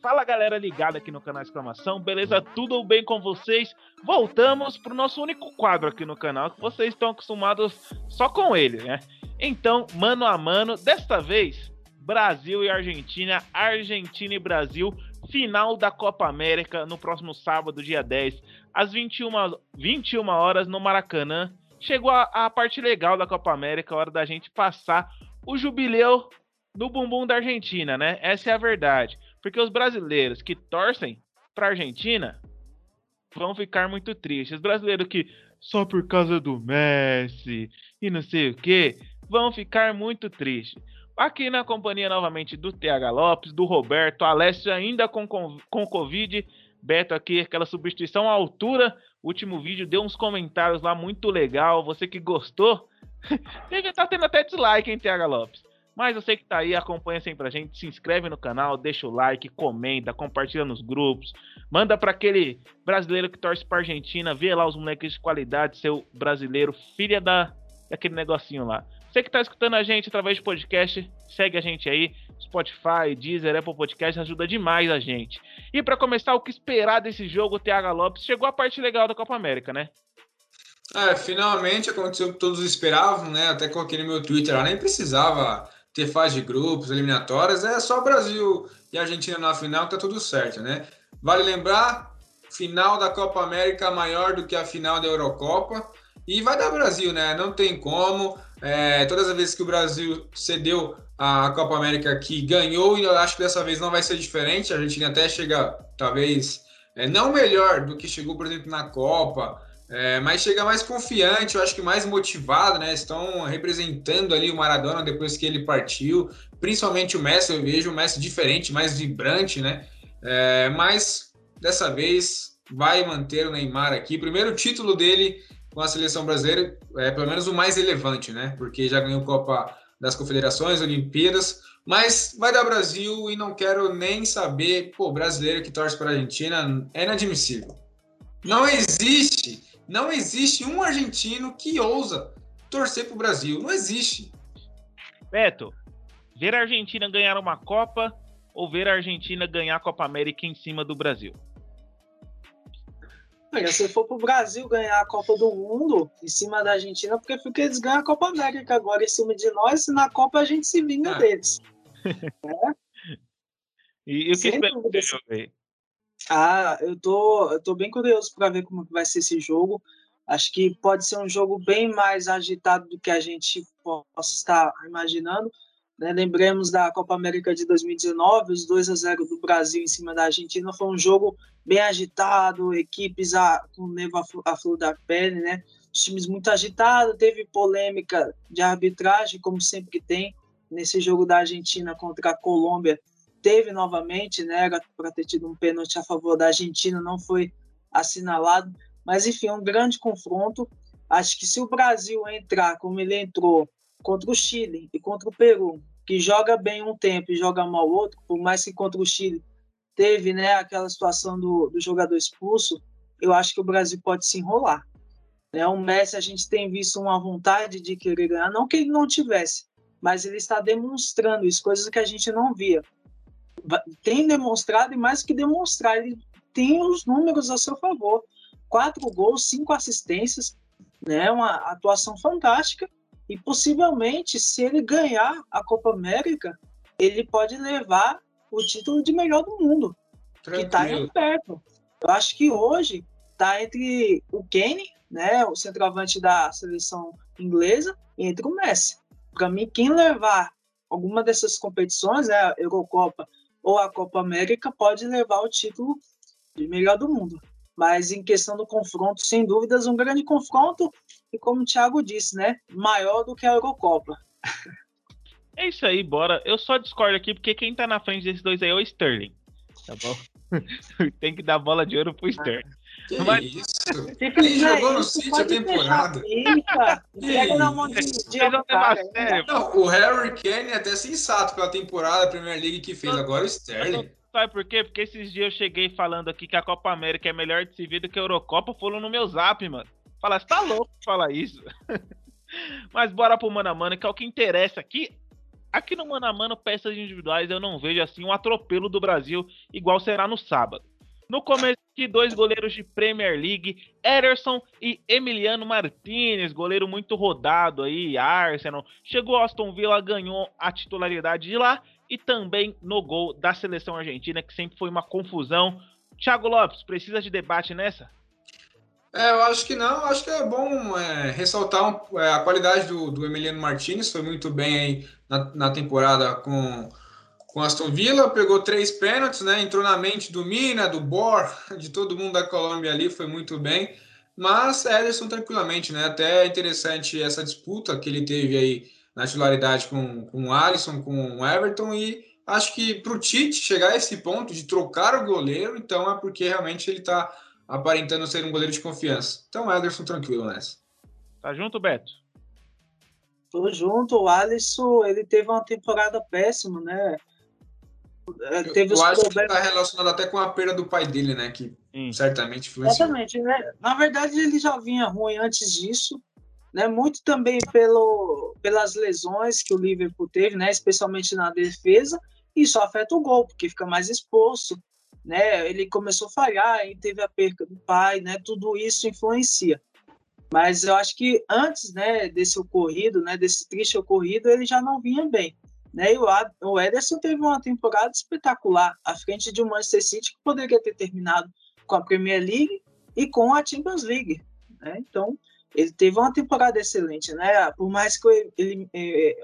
Fala galera ligada aqui no canal Exclamação, beleza? Tudo bem com vocês? Voltamos pro nosso único quadro aqui no canal, que vocês estão acostumados só com ele, né? Então, mano a mano, desta vez, Brasil e Argentina, Argentina e Brasil, final da Copa América no próximo sábado, dia 10, às 21, 21 horas no Maracanã. Chegou a, a parte legal da Copa América, a hora da gente passar o jubileu do bumbum da Argentina, né? Essa é a verdade. Porque os brasileiros que torcem para Argentina vão ficar muito tristes. Os brasileiros que só por causa do Messi e não sei o que vão ficar muito tristes. Aqui na companhia novamente do TH Lopes, do Roberto, Alessio ainda com, com, com Covid, Beto aqui, aquela substituição à altura. Último vídeo deu uns comentários lá muito legal. Você que gostou, estar tá tendo até dislike, hein, TH Lopes? Mas eu sei que tá aí, acompanha sempre a gente, se inscreve no canal, deixa o like, comenta, compartilha nos grupos, manda para aquele brasileiro que torce pra Argentina, vê lá os moleques de qualidade, seu brasileiro, filha da daquele negocinho lá. Você que tá escutando a gente através de podcast, segue a gente aí, Spotify, Deezer, Apple Podcast, ajuda demais a gente. E para começar, o que esperar desse jogo, TH Lopes, chegou a parte legal da Copa América, né? É, finalmente aconteceu o que todos esperavam, né? Até coloquei no meu Twitter lá, nem precisava ter fase de grupos, eliminatórias, é só Brasil e Argentina na final tá tudo certo, né? Vale lembrar, final da Copa América maior do que a final da Eurocopa e vai dar Brasil, né? Não tem como. É, todas as vezes que o Brasil cedeu a Copa América aqui, ganhou e eu acho que dessa vez não vai ser diferente. A Argentina até chega, talvez, é, não melhor do que chegou, por exemplo, na Copa, é, mas chega mais confiante, eu acho que mais motivado, né? Estão representando ali o Maradona depois que ele partiu, principalmente o Messi, eu vejo o Messi diferente, mais vibrante, né? É, mas dessa vez vai manter o Neymar aqui. Primeiro título dele com a seleção brasileira, é pelo menos o mais relevante, né? Porque já ganhou Copa das Confederações, Olimpíadas, mas vai dar Brasil e não quero nem saber, pô, brasileiro que torce para a Argentina é inadmissível. Não existe não existe um argentino que ousa torcer para o Brasil. Não existe. Beto, ver a Argentina ganhar uma Copa ou ver a Argentina ganhar a Copa América em cima do Brasil? Olha, se for para o Brasil ganhar a Copa do Mundo em cima da Argentina, porque fica eles ganham a Copa América agora em cima de nós, e na Copa a gente se vinga ah. deles. é? E, e o que espera desse jogo aí? Ah, eu tô, eu tô bem curioso para ver como vai ser esse jogo. Acho que pode ser um jogo bem mais agitado do que a gente possa estar imaginando. Né? Lembremos da Copa América de 2019, os 2 a 0 do Brasil em cima da Argentina. Foi um jogo bem agitado, equipes a, com nevo à flor da pele, né? Os times muito agitados, teve polêmica de arbitragem, como sempre tem. Nesse jogo da Argentina contra a Colômbia, teve novamente, né? Era para ter tido um pênalti a favor da Argentina, não foi assinalado. Mas, enfim, um grande confronto. Acho que se o Brasil entrar como ele entrou contra o Chile e contra o Peru, que joga bem um tempo e joga mal outro, por mais que contra o Chile teve né, aquela situação do, do jogador expulso, eu acho que o Brasil pode se enrolar. Né? O Messi, a gente tem visto uma vontade de querer ganhar, não que ele não tivesse, mas ele está demonstrando isso, coisas que a gente não via tem demonstrado e mais que demonstrar, ele tem os números a seu favor. Quatro gols, cinco assistências, né? Uma atuação fantástica. E possivelmente, se ele ganhar a Copa América, ele pode levar o título de melhor do mundo, Tranquilo. que está em perto. Eu acho que hoje está entre o Kane, né, o centroavante da seleção inglesa, e entre o Messi. Para mim, quem levar alguma dessas competições, né, a Eurocopa ou a Copa América pode levar o título de melhor do mundo. Mas em questão do confronto, sem dúvidas, um grande confronto e como o Thiago disse, né, maior do que a Eurocopa. É isso aí, bora. Eu só discordo aqui porque quem tá na frente desses dois aí é o Sterling. Tá bom? Tem que dar bola de ouro pro Sterling. Que Mas... isso? Ele jogou no City a temporada. Pega na mão de Não, o Harry Kane é até sensato pela temporada da Premier League que fez. Agora o Sterling. Sabe por quê? Porque esses dias eu cheguei falando aqui que a Copa América é melhor de se ver do que a Eurocopa. Foram no meu zap, mano. Fala, você tá louco de falar isso? Mas bora pro mano a mano, que é o que interessa aqui. Aqui no mano a mano, peças individuais, eu não vejo assim um atropelo do Brasil igual será no sábado. No começo de dois goleiros de Premier League, Ederson e Emiliano Martinez, goleiro muito rodado aí, Arsenal. Chegou Aston Villa, ganhou a titularidade de lá e também no gol da seleção argentina, que sempre foi uma confusão. Thiago Lopes, precisa de debate nessa? É, eu acho que não. Acho que é bom é, ressaltar um, é, a qualidade do, do Emiliano Martinez. Foi muito bem aí na, na temporada com com Aston Villa, pegou três pênaltis, né? Entrou na mente do Mina, do Bor, de todo mundo da Colômbia ali, foi muito bem. Mas Ederson tranquilamente, né? Até interessante essa disputa que ele teve aí na titularidade com, com o Alisson, com o Everton, e acho que para o Tite chegar a esse ponto de trocar o goleiro, então é porque realmente ele está aparentando ser um goleiro de confiança. Então Ederson tranquilo nessa. Tá junto, Beto? Tô junto. O Alisson, ele teve uma temporada péssima, né? É, teve eu, acho problemas... que está relacionado até com a perda do pai dele, né? Que Sim. certamente influenciou. Exatamente, né? Na verdade, ele já vinha ruim antes disso, né? Muito também pelo, pelas lesões que o Liverpool teve, né? Especialmente na defesa. Isso afeta o gol, porque fica mais exposto, né? Ele começou a falhar e teve a perda do pai, né? Tudo isso influencia. Mas eu acho que antes, né, desse ocorrido, né, desse triste ocorrido, ele já não vinha bem. Né? E o Ederson teve uma temporada espetacular à frente de um Manchester City que poderia ter terminado com a Premier League e com a Champions League. Né? Então, ele teve uma temporada excelente. Né? Por mais que ele, ele, é,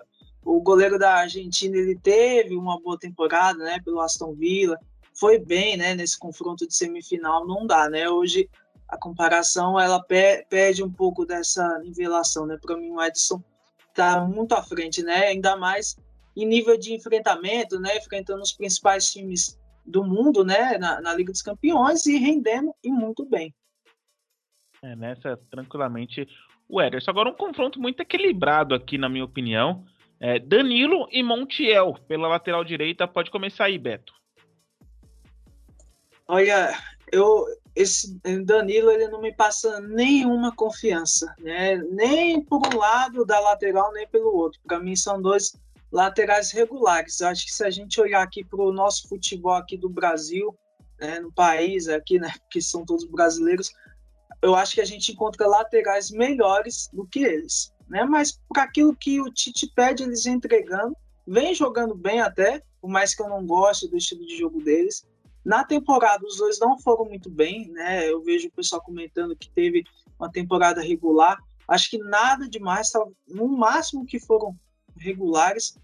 o goleiro da Argentina ele teve uma boa temporada né, pelo Aston Villa, foi bem né, nesse confronto de semifinal, não dá. Né? Hoje, a comparação ela perde um pouco dessa nivelação. Né? Para mim, o Edson está muito à frente, né? ainda mais em nível de enfrentamento, né, enfrentando os principais times do mundo, né, na, na Liga dos Campeões e rendendo e muito bem. É, nessa tranquilamente o Ederson. Agora um confronto muito equilibrado aqui, na minha opinião. É, Danilo e Montiel pela lateral direita. Pode começar aí, Beto. Olha, eu esse Danilo ele não me passa nenhuma confiança, né? Nem por um lado da lateral nem pelo outro. Para mim são dois laterais regulares. Eu acho que se a gente olhar aqui para o nosso futebol aqui do Brasil, né, no país aqui, né, que são todos brasileiros, eu acho que a gente encontra laterais melhores do que eles, né? Mas para aquilo que o Tite pede, eles entregando, vem jogando bem até, por mais que eu não goste do estilo de jogo deles. Na temporada, os dois não foram muito bem, né? Eu vejo o pessoal comentando que teve uma temporada regular. Acho que nada demais, no máximo que foram regulares.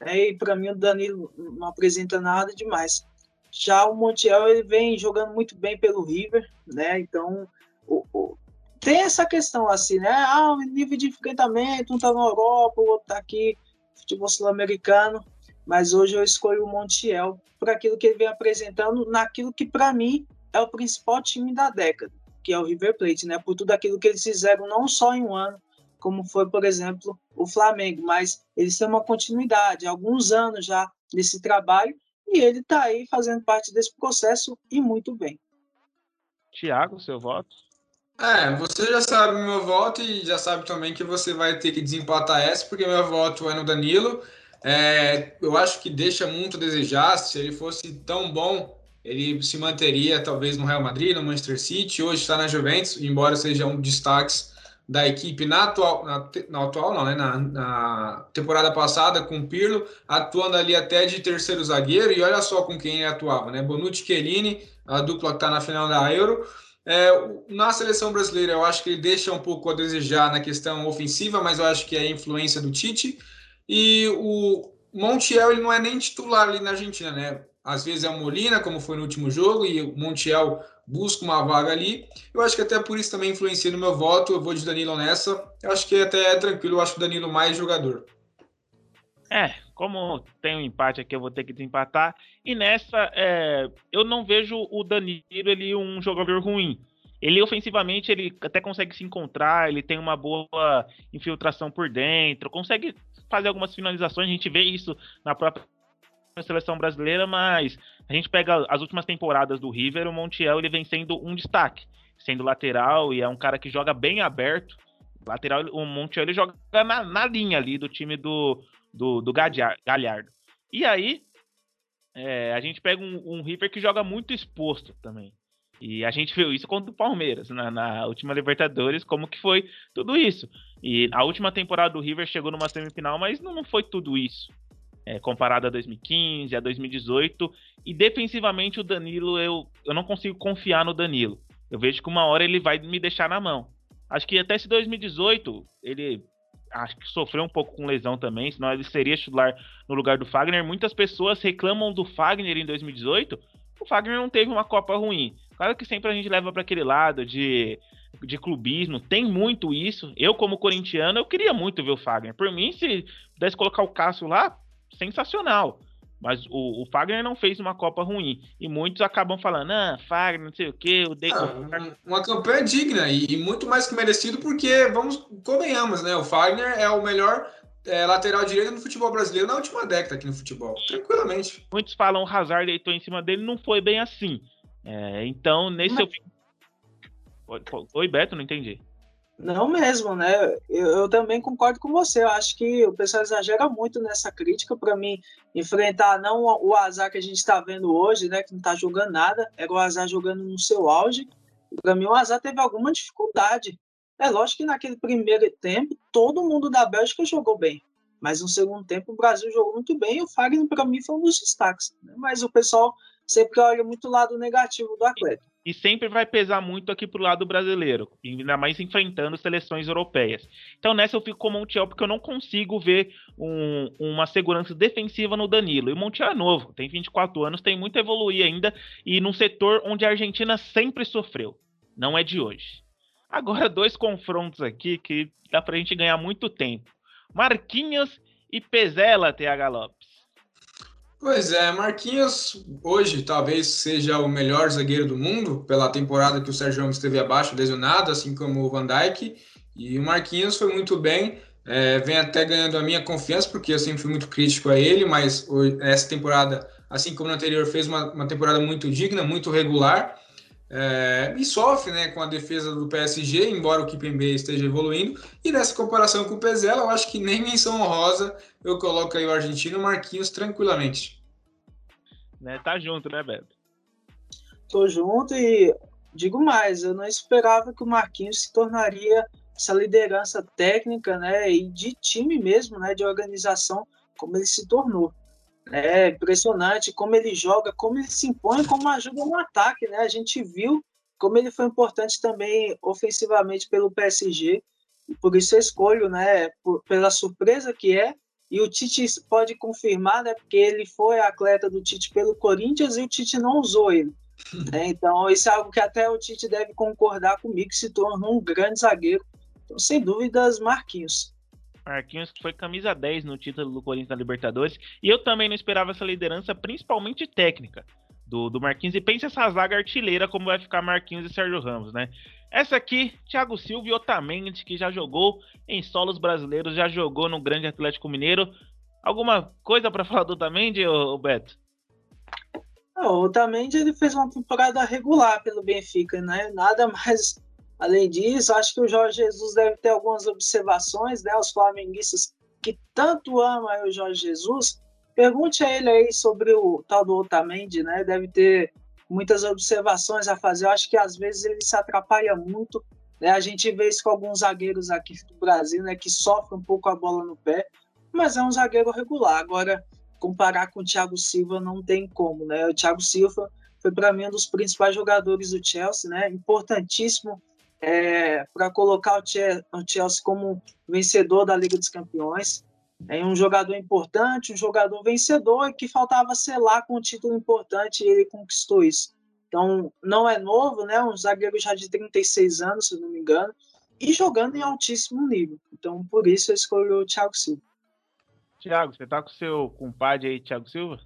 Né? E para mim o Danilo não apresenta nada demais. Já o Montiel ele vem jogando muito bem pelo River, né? Então o, o, tem essa questão assim, né? Ah, o nível de enfrentamento, um tá na Europa, o outro tá aqui, futebol sul-americano. Mas hoje eu escolho o Montiel por aquilo que ele vem apresentando, naquilo que para mim é o principal time da década, que é o River Plate, né? Por tudo aquilo que eles fizeram não só em um ano, como foi, por exemplo, o Flamengo, mas eles têm uma continuidade, alguns anos já nesse trabalho, e ele está aí fazendo parte desse processo e muito bem. Tiago, seu voto? É, você já sabe meu voto e já sabe também que você vai ter que desempatar essa, porque meu voto é no Danilo. É, eu acho que deixa muito a desejar. Se ele fosse tão bom, ele se manteria talvez no Real Madrid, no Manchester City. Hoje está na Juventus, embora seja um destaque da equipe na atual, na, na atual não, né? Na, na, temporada passada com o Pirlo, atuando ali até de terceiro zagueiro, e olha só com quem ele atuava, né? Bonucci Chiellini, a dupla que está na final da Euro. É, na seleção brasileira, eu acho que ele deixa um pouco a desejar na questão ofensiva, mas eu acho que é a influência do Tite. E o Montiel, ele não é nem titular ali na Argentina, né? Às vezes é o Molina, como foi no último jogo, e o Montiel busca uma vaga ali. Eu acho que até por isso também influencia no meu voto. Eu vou de Danilo nessa. Eu acho que até é tranquilo. Eu acho o Danilo mais jogador. É, como tem um empate aqui, eu vou ter que desempatar. E nessa, é, eu não vejo o Danilo ele um jogador ruim. Ele ofensivamente ele até consegue se encontrar, ele tem uma boa infiltração por dentro, consegue fazer algumas finalizações. A gente vê isso na própria seleção brasileira, mas a gente pega as últimas temporadas do River, o Montiel ele vem sendo um destaque, sendo lateral e é um cara que joga bem aberto. Lateral, o Montiel ele joga na, na linha ali do time do, do, do Galhardo. E aí, é, a gente pega um, um River que joga muito exposto também. E a gente viu isso contra o Palmeiras na, na, última Libertadores, como que foi tudo isso. E a última temporada do River chegou numa semifinal, mas não, foi tudo isso. É, comparado a 2015, a 2018. E defensivamente o Danilo, eu, eu não consigo confiar no Danilo. Eu vejo que uma hora ele vai me deixar na mão. Acho que até esse 2018 ele acho que sofreu um pouco com lesão também, senão ele seria titular no lugar do Fagner. Muitas pessoas reclamam do Fagner em 2018. O Fagner não teve uma Copa ruim. Claro que sempre a gente leva para aquele lado de, de clubismo, tem muito isso. Eu, como corintiano, eu queria muito ver o Fagner. Por mim, se pudesse colocar o Cássio lá, sensacional. Mas o, o, Fagner não fez uma Copa ruim. E muitos acabam falando, ah, Fagner, não sei o quê. O De... ah, uma campanha digna e, e, muito mais que merecido, porque, vamos, convenhamos, né? O Fagner é o melhor é, lateral direito no futebol brasileiro na última década aqui no futebol. Tranquilamente. Muitos falam o Hazard deitou em cima dele, não foi bem assim. É, então, nesse Mas... eu... Oi, Beto, não entendi. Não mesmo, né? Eu, eu, também concordo com você. Eu acho que o pessoal exagera muito nessa crítica. Para mim, enfrentar não o azar que a gente está vendo hoje, né? Que não está jogando nada, era o azar jogando no seu auge. Para mim, o azar teve alguma dificuldade. É lógico que naquele primeiro tempo, todo mundo da Bélgica jogou bem. Mas no segundo tempo, o Brasil jogou muito bem e o Fagner, para mim, foi um dos destaques. Né? Mas o pessoal sempre olha muito o lado negativo do atleta. E sempre vai pesar muito aqui pro lado brasileiro, ainda mais enfrentando seleções europeias. Então nessa eu fico com o Montiel porque eu não consigo ver um, uma segurança defensiva no Danilo. E o Montiel é novo, tem 24 anos, tem muito a evoluir ainda e num setor onde a Argentina sempre sofreu. Não é de hoje. Agora dois confrontos aqui que dá pra gente ganhar muito tempo. Marquinhos e Pezela, TH Lopes. Pois é, Marquinhos hoje talvez seja o melhor zagueiro do mundo pela temporada que o Sérgio Ramos esteve abaixo, lesionado, assim como o Van Dijk. E o Marquinhos foi muito bem, é, vem até ganhando a minha confiança, porque eu sempre fui muito crítico a ele, mas essa temporada, assim como na anterior, fez uma, uma temporada muito digna, muito regular. É, e sofre né, com a defesa do PSG, embora o Kipembe esteja evoluindo. E nessa comparação com o Pezela, eu acho que nem menção honrosa eu coloco aí o argentino Marquinhos tranquilamente. Né, tá junto, né, Beto? Tô junto e digo mais, eu não esperava que o Marquinhos se tornaria essa liderança técnica, né, e de time mesmo, né, de organização, como ele se tornou. É impressionante como ele joga, como ele se impõe, como ajuda no ataque, né? A gente viu como ele foi importante também ofensivamente pelo PSG, por isso eu escolho, né, por, pela surpresa que é e o Tite pode confirmar, né? Porque ele foi atleta do Tite pelo Corinthians e o Tite não usou ele. Né? Então, isso é algo que até o Tite deve concordar comigo, que se tornou um grande zagueiro. Então, sem dúvidas, Marquinhos. Marquinhos foi camisa 10 no título do Corinthians na Libertadores. E eu também não esperava essa liderança, principalmente técnica, do, do Marquinhos. E pense essa zaga artilheira, como vai ficar Marquinhos e Sérgio Ramos, né? Essa aqui, Thiago Silva e Otamendi, que já jogou em solos brasileiros, já jogou no Grande Atlético Mineiro. Alguma coisa para falar do Otamendi, ô, Beto? Não, o Otamendi ele fez uma temporada regular pelo Benfica, né? Nada mais além disso. Acho que o Jorge Jesus deve ter algumas observações, né? Os flamenguistas que tanto amam o Jorge Jesus, pergunte a ele aí sobre o tal do Otamendi, né? Deve ter muitas observações a fazer. Eu acho que às vezes ele se atrapalha muito. Né? A gente vê isso com alguns zagueiros aqui do Brasil, né? Que sofrem um pouco a bola no pé, mas é um zagueiro regular. Agora, comparar com o Thiago Silva não tem como, né? O Thiago Silva foi para mim um dos principais jogadores do Chelsea, né? Importantíssimo é, para colocar o Chelsea como vencedor da Liga dos Campeões. É um jogador importante, um jogador vencedor que faltava selar com um título importante e ele conquistou isso. Então, não é novo, né? Um zagueiro já de 36 anos, se não me engano, e jogando em altíssimo nível. Então, por isso eu escolhi o Thiago Silva. Thiago, você tá com o seu compadre aí, Thiago Silva?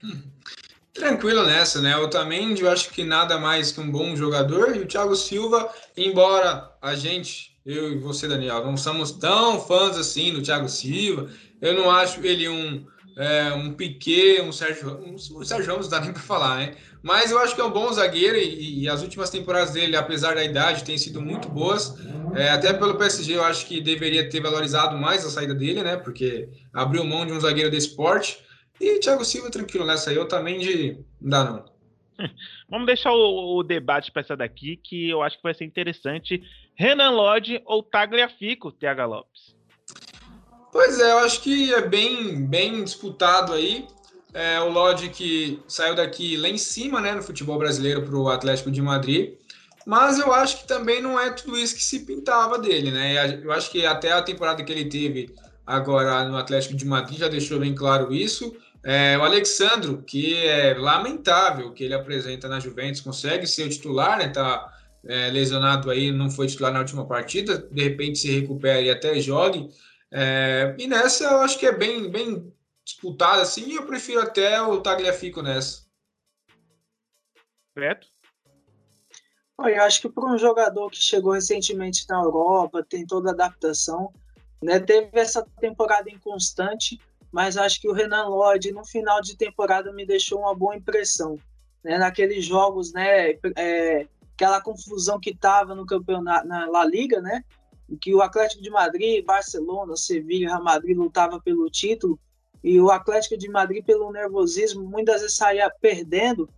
Tranquilo nessa, né? O Otamendi, eu acho que nada mais que um bom jogador. E o Thiago Silva, embora a gente eu e você, Daniel, não somos tão fãs assim do Thiago Silva. Eu não acho ele um, é, um Piquet, um Sérgio. Um, o Sérgio Ramos dá nem para falar, né? Mas eu acho que é um bom zagueiro e, e as últimas temporadas dele, apesar da idade, têm sido muito boas. É, até pelo PSG, eu acho que deveria ter valorizado mais a saída dele, né? Porque abriu mão de um zagueiro de esporte. E Thiago Silva, tranquilo nessa aí, eu também de. Não dá não. Vamos deixar o, o debate para essa daqui, que eu acho que vai ser interessante. Renan Lodge ou Tagliafico, TH Lopes? Pois é, eu acho que é bem, bem disputado aí. É, o Lodge que saiu daqui lá em cima, né, no futebol brasileiro para o Atlético de Madrid. Mas eu acho que também não é tudo isso que se pintava dele, né? Eu acho que até a temporada que ele teve agora no Atlético de Madrid já deixou bem claro isso. É, o Alexandro, que é lamentável que ele apresenta na Juventus, consegue ser o titular, né? Tá é, lesionado aí, não foi titular na última partida, de repente se recupera e até jogue. É, e nessa eu acho que é bem, bem disputada assim, e eu prefiro até o Tagliafico nessa. Certo? Eu acho que para um jogador que chegou recentemente na Europa, tem toda a adaptação, né, teve essa temporada inconstante, mas acho que o Renan Lodge, no final de temporada, me deixou uma boa impressão. Né, naqueles jogos, né, é, aquela confusão que estava no campeonato, na La Liga, né, que o Atlético de Madrid, Barcelona, Sevilha, Real Madrid lutava pelo título, e o Atlético de Madrid, pelo nervosismo, muitas vezes saía perdendo,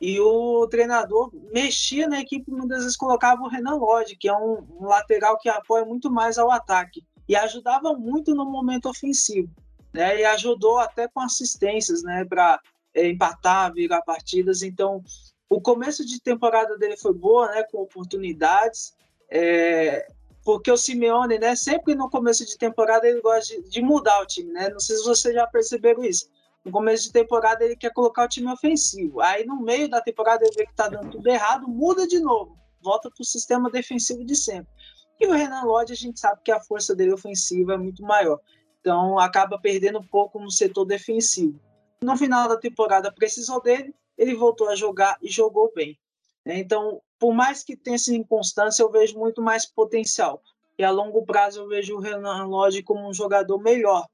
e o treinador mexia na equipe, muitas vezes colocava o Renan Lodge, que é um, um, lateral que apoia muito mais ao ataque, e ajudava muito no momento ofensivo, né? E ajudou até com assistências, né, para é, empatar, virar partidas. Então, o começo de temporada dele foi boa, né, com oportunidades, é, porque o Simeone, né, sempre no começo de temporada ele gosta de, de mudar o time, né? Não sei se vocês já perceberam isso no começo de temporada ele quer colocar o time ofensivo. Aí no meio da temporada ele vê que tá dando tudo errado, muda de novo, volta pro sistema defensivo de sempre. E o Renan Lodge, a gente sabe que a força dele ofensiva é muito maior. Então acaba perdendo um pouco no setor defensivo. No final da temporada precisou dele, ele voltou a jogar e jogou bem. Então, por mais que tenha essa inconstância, eu vejo muito mais potencial. E a longo prazo eu vejo o Renan Lodge como um jogador melhor.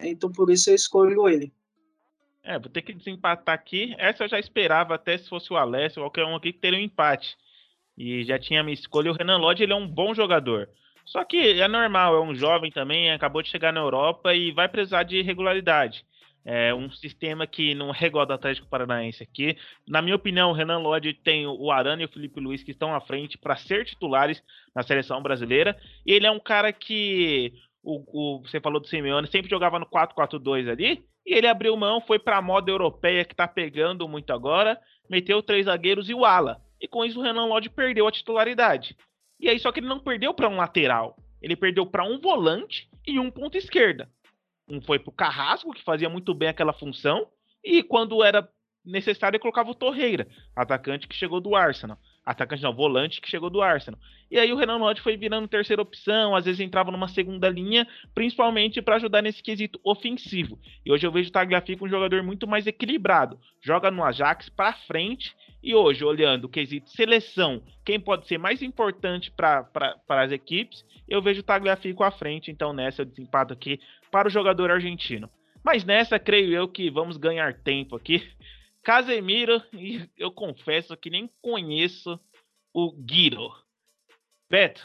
Então, por isso eu escolho ele. É, vou ter que desempatar aqui. Essa eu já esperava, até se fosse o Alessio ou qualquer um aqui, que teria um empate. E já tinha minha escolha. O Renan Lodge, ele é um bom jogador. Só que é normal, é um jovem também, acabou de chegar na Europa e vai precisar de regularidade. É um sistema que não é igual do Atlético Paranaense aqui. Na minha opinião, o Renan Lodge tem o Arana e o Felipe Luiz que estão à frente para ser titulares na seleção brasileira. E ele é um cara que o, o, você falou do Simeone, sempre jogava no 4-4-2 ali, e ele abriu mão, foi para a moda europeia que está pegando muito agora, meteu três zagueiros e o ala. E com isso o Renan Lodge perdeu a titularidade. E aí só que ele não perdeu para um lateral, ele perdeu para um volante e um ponto esquerda. Um foi para o Carrasco, que fazia muito bem aquela função, e quando era necessário ele colocava o Torreira, atacante que chegou do Arsenal atacante não, volante que chegou do Arsenal. E aí o Renan Lodge foi virando terceira opção, às vezes entrava numa segunda linha, principalmente para ajudar nesse quesito ofensivo. E hoje eu vejo o Tagliafico um jogador muito mais equilibrado, joga no Ajax para frente. E hoje, olhando o quesito seleção, quem pode ser mais importante para as equipes, eu vejo o Tagliafico à frente. Então nessa eu desempato aqui para o jogador argentino. Mas nessa, creio eu que vamos ganhar tempo aqui. Casemiro, e eu confesso que nem conheço o Guiro. Beto.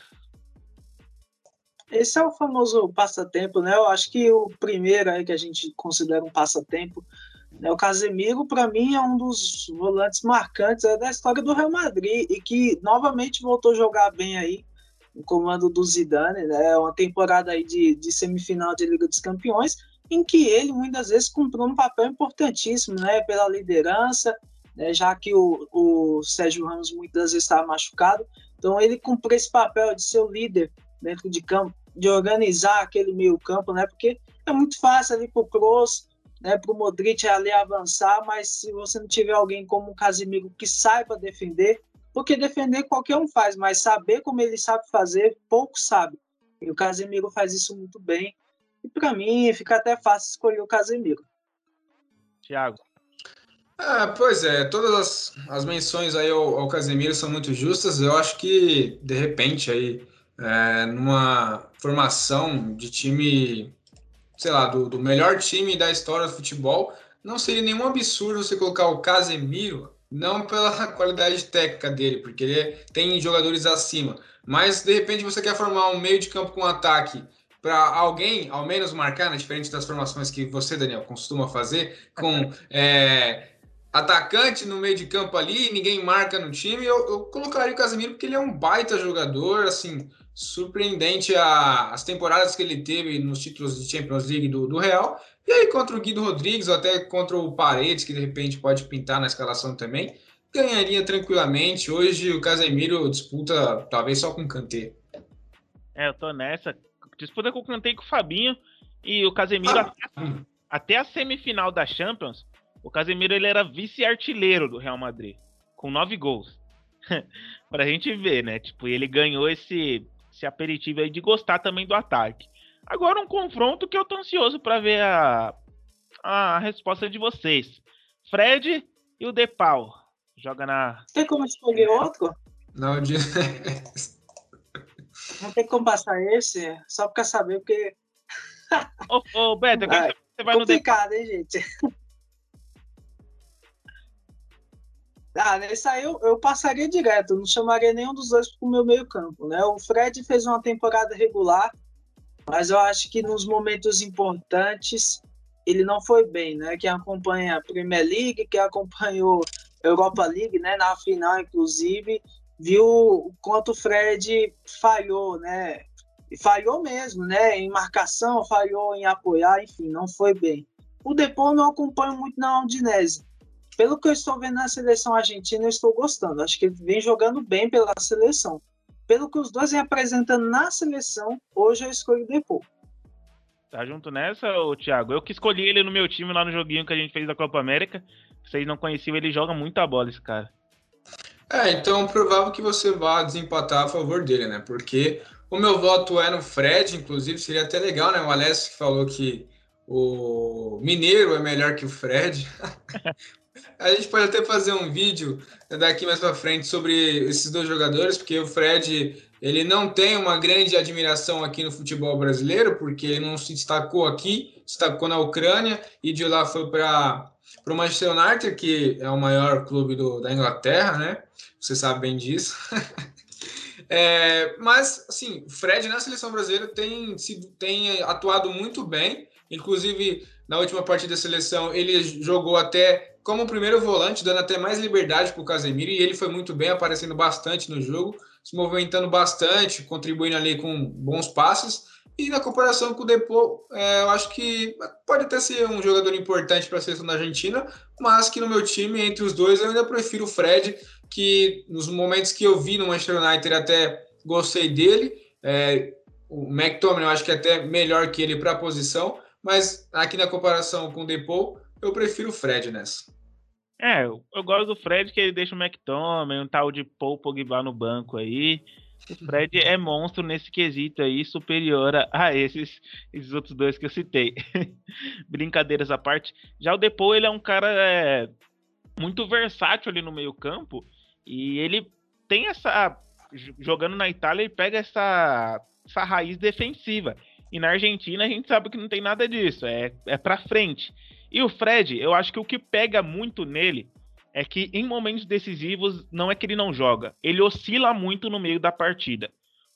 Esse é o famoso passatempo, né? Eu acho que o primeiro aí que a gente considera um passatempo, né? O Casemiro, para mim, é um dos volantes marcantes é, da história do Real Madrid e que novamente voltou a jogar bem aí no comando do Zidane, né? Uma temporada aí de, de semifinal de Liga dos Campeões em que ele muitas vezes cumpriu um papel importantíssimo, né, pela liderança, né, já que o, o Sérgio Ramos muitas vezes estava machucado, então ele cumpriu esse papel de ser o líder dentro de campo, de organizar aquele meio campo, né, porque é muito fácil ali para o Kroos, né, para o Modric ali avançar, mas se você não tiver alguém como o Casimiro que saiba defender, porque defender qualquer um faz, mas saber como ele sabe fazer, pouco sabe. E o Casemiro faz isso muito bem. E para mim fica até fácil escolher o Casemiro. Tiago. Ah, pois é, todas as, as menções aí ao, ao, Casemiro são muito justas. Eu acho que, de repente, aí, é, numa formação de time, sei lá, do, do melhor time da história do futebol, não seria nenhum absurdo você colocar o Casemiro não pela qualidade técnica dele, porque ele tem jogadores acima. Mas de repente você quer formar um meio de campo com ataque para alguém, ao menos marcar, né, diferente das formações que você, Daniel, costuma fazer, com é, atacante no meio de campo ali, ninguém marca no time, eu, eu, colocaria o Casemiro porque ele é um baita jogador, assim, surpreendente a, as temporadas que ele teve nos títulos de Champions League do, do Real, e aí contra o Guido Rodrigues, ou até contra o Paredes, que de repente pode pintar na escalação também, ganharia tranquilamente. Hoje o Casemiro disputa talvez só com o Kanté. É, eu tô nessa. Disputa com o Kanté e com o Fabinho. E o Casemiro, ah. até, até a semifinal da Champions, o Casemiro ele era vice-artilheiro do Real Madrid, com nove gols. pra gente ver, né? Tipo, ele ganhou esse, esse aperitivo aí de gostar também do ataque. Agora um confronto que eu tô ansioso para ver a, a resposta de vocês. Fred e o Depau. Joga na. Tem como escolher outro? Não, de... Não tem como passar esse, só pra saber, porque. ô, ô, Beto, vai, você vai complicado, no hein, gente? Ah, nesse aí eu, eu passaria direto, não chamaria nenhum dos dois pro meu meio campo, né? O Fred fez uma temporada regular, mas eu acho que nos momentos importantes ele não foi bem, né? Quem acompanha a Premier League, quem acompanhou a Europa League, né? Na final, inclusive, viu o quanto o Fred falhou, né? E falhou mesmo, né? Em marcação, falhou em apoiar, enfim, não foi bem. O Depô não acompanho muito na Udinese. Pelo que eu estou vendo na seleção argentina, eu estou gostando. Acho que ele vem jogando bem pela seleção pelo que os dois vêm apresentando na seleção, hoje eu escolho o Depô. Tá junto nessa, ô Thiago? Eu que escolhi ele no meu time lá no joguinho que a gente fez da Copa América. Vocês não conheciam, ele joga muita bola, esse cara. É, então provável que você vá desempatar a favor dele, né? Porque o meu voto é no Fred, inclusive seria até legal, né? O Alessio falou que o Mineiro é melhor que o Fred. A gente pode até fazer um vídeo daqui mais para frente sobre esses dois jogadores, porque o Fred ele não tem uma grande admiração aqui no futebol brasileiro, porque ele não se destacou aqui, destacou na Ucrânia e de lá foi para o Manchester United, que é o maior clube do, da Inglaterra, né? Você sabe bem disso. é, mas, assim, o Fred na seleção brasileira tem, sido, tem atuado muito bem, inclusive na última partida da seleção ele jogou até como primeiro volante, dando até mais liberdade para o Casemiro, e ele foi muito bem, aparecendo bastante no jogo, se movimentando bastante, contribuindo ali com bons passes. E na comparação com o Depô, é, eu acho que pode até ser um jogador importante para a seleção da Argentina, mas que no meu time, entre os dois, eu ainda prefiro o Fred, que nos momentos que eu vi no Manchester United até gostei dele. É, o McTominay eu acho que é até melhor que ele para a posição, mas aqui na comparação com o Depô, eu prefiro o Fred nessa. É, eu, gosto do Fred que ele deixa o McTominay, um tal de Paul Pogba no banco aí. O Fred é monstro nesse quesito aí, superior a esses, esses outros dois que eu citei. Brincadeiras à parte. Já o Depou, ele é um cara é, muito versátil ali no meio campo. E ele tem essa... Jogando na Itália, ele pega essa, essa raiz defensiva. E na Argentina a gente sabe que não tem nada disso, é, é pra frente. E o Fred, eu acho que o que pega muito nele é que em momentos decisivos não é que ele não joga, ele oscila muito no meio da partida.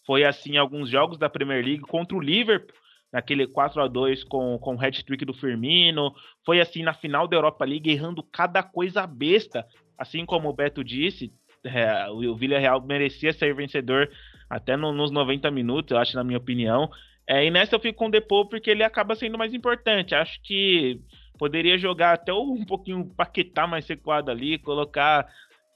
Foi assim em alguns jogos da Premier League contra o Liverpool, naquele 4 a 2 com, com o hat-trick do Firmino, foi assim na final da Europa League errando cada coisa besta, assim como o Beto disse, é, o Villarreal merecia ser vencedor até no, nos 90 minutos, eu acho, na minha opinião. É, e nessa eu fico com o Depô porque ele acaba sendo mais importante. Acho que Poderia jogar até um pouquinho Paquetá mais sequado ali, colocar.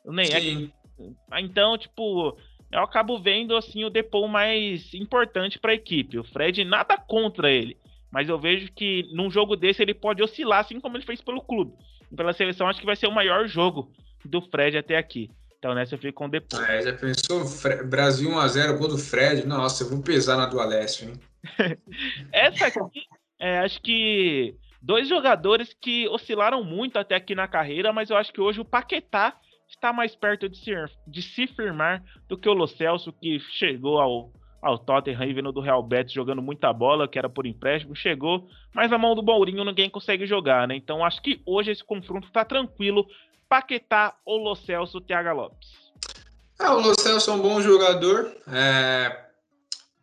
Nem é... Então, tipo, eu acabo vendo assim o Depou mais importante para a equipe. O Fred nada contra ele, mas eu vejo que num jogo desse ele pode oscilar assim como ele fez pelo clube. E pela seleção acho que vai ser o maior jogo do Fred até aqui. Então nessa eu fico com o Depou. É, já pensou Brasil 1 a 0 gol do Fred? Nossa, eu vou pesar na do Alessio, hein? Essa aqui, é, acho que Dois jogadores que oscilaram muito até aqui na carreira, mas eu acho que hoje o Paquetá está mais perto de se, de se firmar do que o Lo Celso, que chegou ao, ao Tottenham e vindo do Real Betis jogando muita bola, que era por empréstimo, chegou, mas a mão do Mourinho ninguém consegue jogar, né? Então acho que hoje esse confronto está tranquilo Paquetá ou Lo Celso, Thiago Lopes? Ah, o Lo Celso é um bom jogador. É...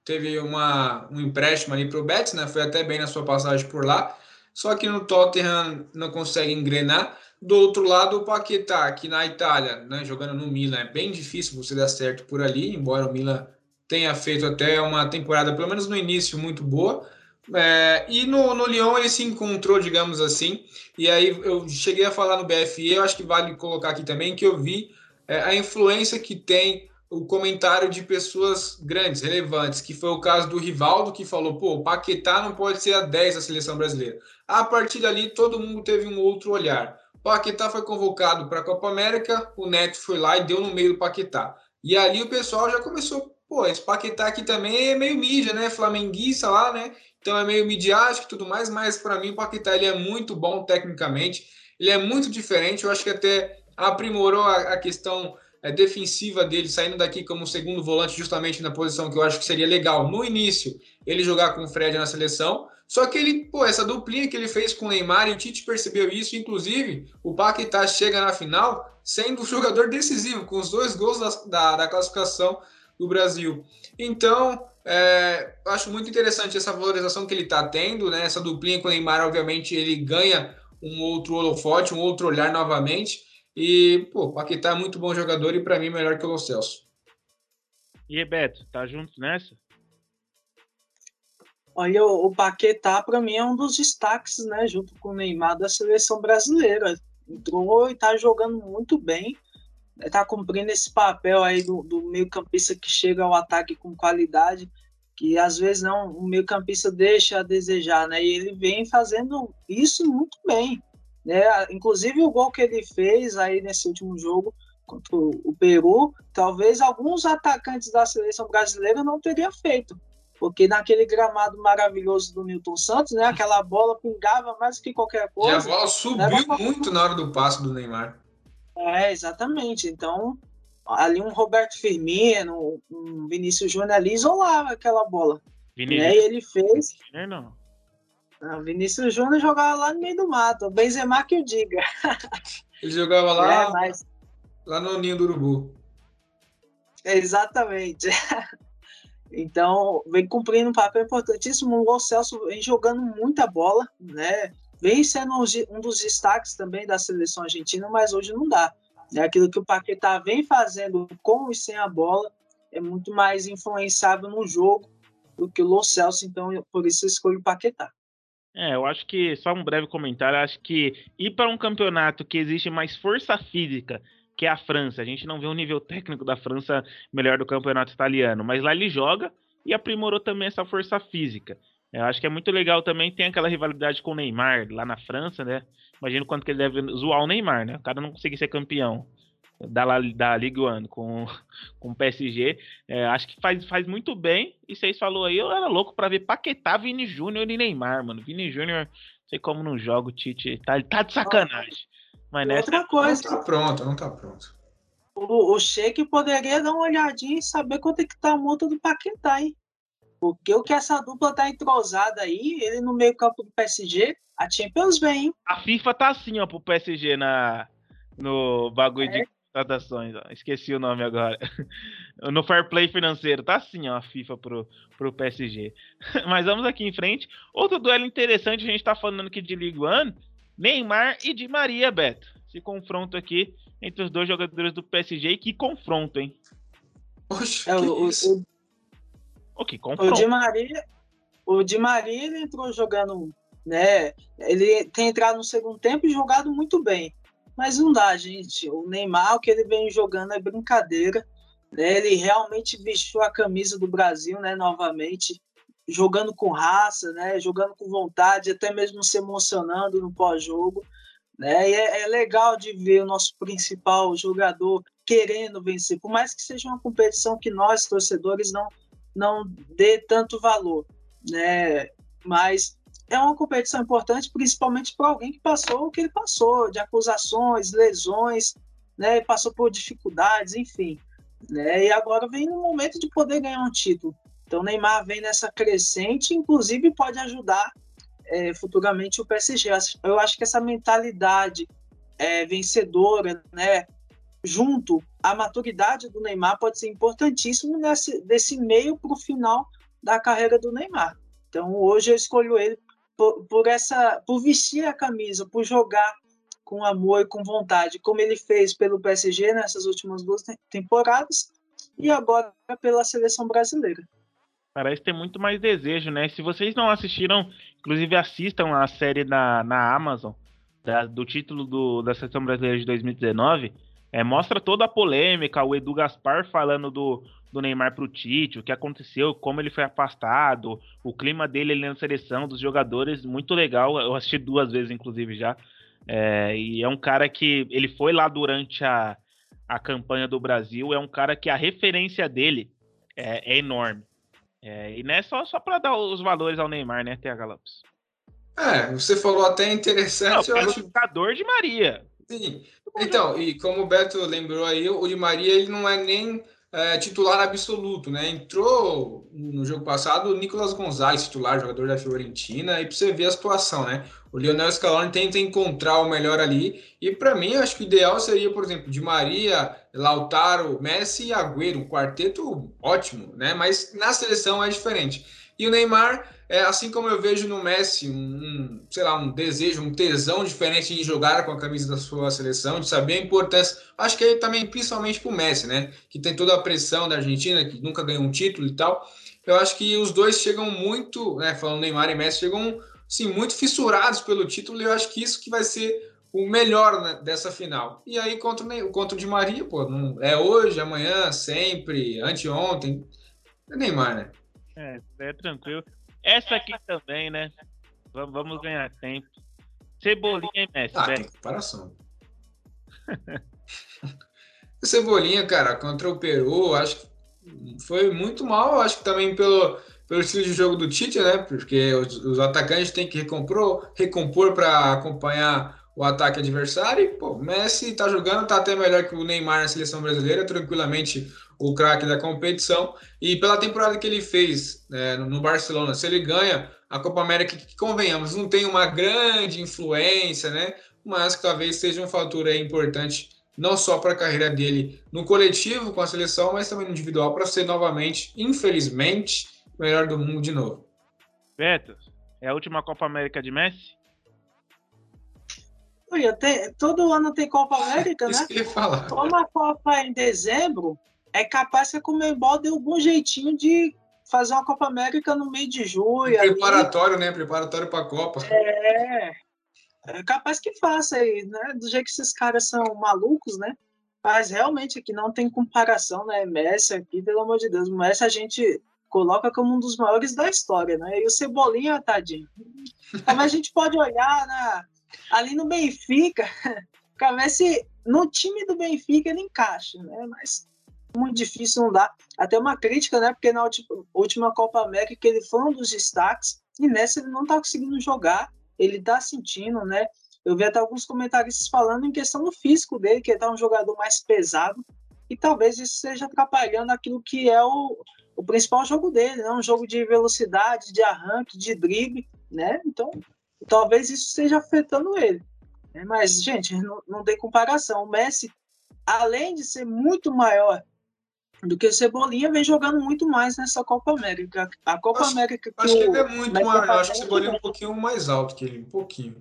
Teve uma, um empréstimo ali para o Betis, né? Foi até bem na sua passagem por lá. Só que no Tottenham não consegue engrenar. Do outro lado, o Paquetá, aqui na Itália, né, jogando no Milan, é bem difícil você dar certo por ali, embora o Milan tenha feito até uma temporada, pelo menos no início, muito boa. É, e no, no Lyon ele se encontrou, digamos assim. E aí eu cheguei a falar no BFE, eu acho que vale colocar aqui também, que eu vi é, a influência que tem o comentário de pessoas grandes, relevantes, que foi o caso do Rivaldo, que falou, pô, o Paquetá não pode ser a 10 da seleção brasileira. A partir dali, todo mundo teve um outro olhar. Paquetá foi convocado para a Copa América, o Neto foi lá e deu no meio do Paquetá. E ali o pessoal já começou, pô, esse Paquetá aqui também é meio mídia, né? Flamenguista lá, né? Então é meio midiático e tudo mais, mas para mim o Paquetá ele é muito bom tecnicamente, ele é muito diferente, eu acho que até aprimorou a, a questão é, defensiva dele, saindo daqui como segundo volante, justamente na posição que eu acho que seria legal no início ele jogar com o Fred na seleção.Ó que ele, pô, essa duplinha que ele fez com o Neymar e o Tite percebeu isso, inclusive o Paquetá chega na final sendo um jogador decisivo, com os dois gols da, da, da classificação do Brasil. Então, é, acho muito interessante essa valorização que ele está tendo, né? Essa duplinha com o Neymar, obviamente, ele ganha um outro holofote, um outro olhar novamente. E, pô, o Paquetá é muito bom jogador e para mim melhor que o Celso. E Beto, tá junto nessa? Olha, o Paquetá, para mim, é um dos destaques, né, junto com o Neymar da seleção brasileira. Entrou e está jogando muito bem, está cumprindo esse papel aí do, do meio-campista que chega ao ataque com qualidade, que às vezes não o meio-campista deixa a desejar, né? E ele vem fazendo isso muito bem, né? Inclusive o gol que ele fez aí nesse último jogo contra o Peru, talvez alguns atacantes da seleção brasileira não teriam feito porque naquele gramado maravilhoso do Newton Santos, né, aquela bola pingava mais do que qualquer coisa. E a bola subiu muito na hora do passo do Neymar. É, exatamente. Então, ali um Roberto Firmino, um Vinícius Júnior ali isolava aquela bola. Vinícius. Né, e ele fez. Não, não. Ah, Vinícius Júnior jogava lá no meio do mato. O Benzema que eu diga. Ele jogava lá, é, mas... lá no ninho do urubu. Exatamente. Então, vem cumprindo um papel importantíssimo. O Celso vem jogando muita bola, né? Vem sendo um dos destaques também da seleção argentina, mas hoje não dá. É aquilo que o Paquetá vem fazendo com e sem a bola é muito mais influenciável no jogo do que o Lo Celso, então por isso eu escolho o Paquetá. É, eu acho que, só um breve comentário, acho que ir para um campeonato que existe mais força física que é a França. A gente não vê o nível técnico da França melhor do campeonato italiano, mas lá ele joga e aprimorou também essa força física. Eu acho que é muito legal também, tem aquela rivalidade com o Neymar lá na França, né? Imagino quanto que ele deve zoar o Neymar, né? O cara não conseguir ser campeão da, da Ligue One com, com o PSG. É, acho que faz, faz muito bem. E vocês falou aí, eu era louco para ver Paquetá, Vini Júnior e Neymar, mano. Vini Júnior, não sei como não joga o Tite. Tá, tá de sacanagem. Mas nessa... Outra coisa. Não tá pronto, não tá pronto. O, o Sheik poderia dar uma olhadinha e saber quanto é que tá a multa do Paquetá, hein? Porque o que essa dupla tá entrosada aí, ele no meio campo do PSG, a Champions vem, hein? A FIFA tá assim, ó, pro PSG na, no bagulho é. de contratações, ó. Esqueci o nome agora. No fair play financeiro, tá assim, ó, a FIFA pro, pro PSG. Mas vamos aqui em frente. Outro duelo interessante, a gente tá falando aqui de League One. Neymar e Di Maria, Beto. Esse confronto aqui entre os dois jogadores do PSG. que confronto, hein? Oxe, é, o, o, o, que confronto. O Di Maria, o Di Maria ele entrou jogando, né? Ele tem entrado no segundo tempo e jogado muito bem. Mas não dá, gente. O Neymar, o que ele vem jogando é brincadeira. Né? Ele realmente vestiu a camisa do Brasil, né? Novamente jogando com raça, né? Jogando com vontade, até mesmo se emocionando no pós-jogo. Né? E é, é, legal de ver o nosso principal jogador querendo vencer, por mais que seja uma competição que nós, torcedores, não, não dê tanto valor. Né? Mas é uma competição importante, principalmente para alguém que passou o que ele passou, de acusações, lesões, né? passou por dificuldades, enfim. Né? E agora vem no momento de poder ganhar um título. Então, o Neymar vem nessa crescente, inclusive pode ajudar é, futuramente o PSG. Eu acho que essa mentalidade é, vencedora, né? Junto à maturidade do Neymar pode ser importantíssimo nesse desse meio para o final da carreira do Neymar. Então hoje eu escolho ele por, por, essa, por vestir a camisa, por jogar com amor e com vontade, como ele fez pelo PSG nessas últimas duas temporadas e agora pela seleção brasileira. Parece ter muito mais desejo, né? Se vocês não assistiram, inclusive assistam a série na, na Amazon da, do título do, da seleção brasileira de 2019. É, mostra toda a polêmica, o Edu Gaspar falando do, do Neymar pro Tite, o que aconteceu, como ele foi afastado, o clima dele ali na seleção, dos jogadores, muito legal. Eu assisti duas vezes, inclusive, já. É, e é um cara que ele foi lá durante a, a campanha do Brasil, é um cara que a referência dele é, é enorme. É, e não é só, só para dar os valores ao Neymar, né, TH Lopes? É, você falou até interessante. Não, eu acho... jogador de Maria. Sim. Então, e como o Beto lembrou aí, o de Maria ele não é nem é, titular absoluto, né? Entrou no jogo passado o Nicolas Gonzalez, titular, jogador da Fiorentina, e para você ver a situação, né? O Lionel Scaloni tenta encontrar o melhor ali, e para mim, acho que o ideal seria, por exemplo, de Maria, Lautaro, Messi e Agüero, um quarteto ótimo, né? Mas na seleção é diferente. E o Neymar, é, assim como eu vejo no Messi, um, sei lá, um desejo, um tesão diferente de jogar com a camisa da sua seleção, de saber a importância. Acho que aí também, principalmente para o Messi, né? Que tem toda a pressão da Argentina, que nunca ganhou um título e tal. Eu acho que os dois chegam muito, né? Falando Neymar e Messi, chegam sim, muito fissurados pelo título, e eu acho que isso que vai ser o melhor né, dessa final. E aí, contra o, contra o Di Maria, pô, não, é hoje, amanhã, sempre, anteontem. É Neymar, né? É, é tranquilo. Essa aqui também, né? Vamos ganhar tempo. Cebolinha e Messi, ah, tem comparação. Cebolinha, cara, contra o Peru, acho que foi muito mal, acho que também pelo, pelo estilo de jogo do Tite, né? Porque os, os atacantes têm que recompor, recompor para acompanhar o ataque adversário. Pô, Messi tá jogando, tá até melhor que o Neymar na seleção brasileira, tranquilamente o craque da competição. E pela temporada que ele fez é, no Barcelona, se ele ganha a Copa América, que convenhamos, não tem uma grande influência, né? Mas talvez seja um fator importante, não só para a carreira dele no coletivo com a seleção, mas também no individual, para ser novamente, infelizmente, melhor do mundo de novo. Beto, é a última Copa América de Messi? Oi, todo ano tem Copa América, né? Isso que eu ia falar. Como a Copa é em dezembro, é capaz que a Comembol dê algum jeitinho de fazer uma Copa América no meio de julho. Preparatório, né? Preparatório para a Copa. É. É capaz que faça aí, né? Do jeito que esses caras são malucos, né? Mas realmente aqui não tem comparação, né? Messi aqui, pelo amor de Deus. Messi a gente coloca como um dos maiores da história, né? E o Cebolinha, tadinho. Mas a gente pode olhar na, ali no Benfica, para ver se no time do Benfica ele encaixa, né? Mas muito difícil, não dá. Até uma crítica, né? Porque na última Copa América ele foi um dos destaques e nessa ele não está conseguindo jogar. Ele está sentindo, né? Eu vi até alguns comentaristas falando em questão do físico dele, que ele tá um jogador mais pesado e talvez isso esteja atrapalhando aquilo que é o, o principal jogo dele, né? Um jogo de velocidade, de arranque, de drible, né? Então, talvez isso esteja afetando ele. Né? Mas, gente, não, não tem comparação. O Messi, além de ser muito maior do que o Cebolinha vem jogando muito mais nessa Copa América. A Copa acho, América que Acho que ele é muito maior. Acho que o Cebolinha é um pouquinho mais alto que ele, um pouquinho.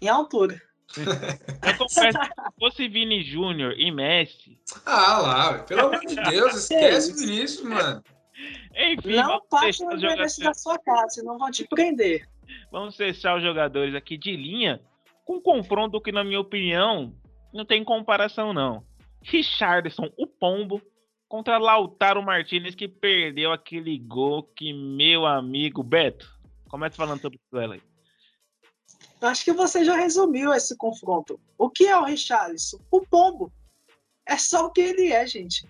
Em altura. Eu confesso que se fosse Vini Júnior e Messi. Ah lá, pelo amor de Deus, esquece o Vinícius, mano. Enfim, não passe no endereço da sua casa, senão vão te prender. Vamos fechar os jogadores aqui de linha com um confronto que, na minha opinião, não tem comparação, não. Richardson, o Pombo, contra Lautaro Martinez, que perdeu aquele gol que, meu amigo Beto, começa falando sobre o duelo aí. Acho que você já resumiu esse confronto. O que é o Richarlison? O Pombo. É só o que ele é, gente.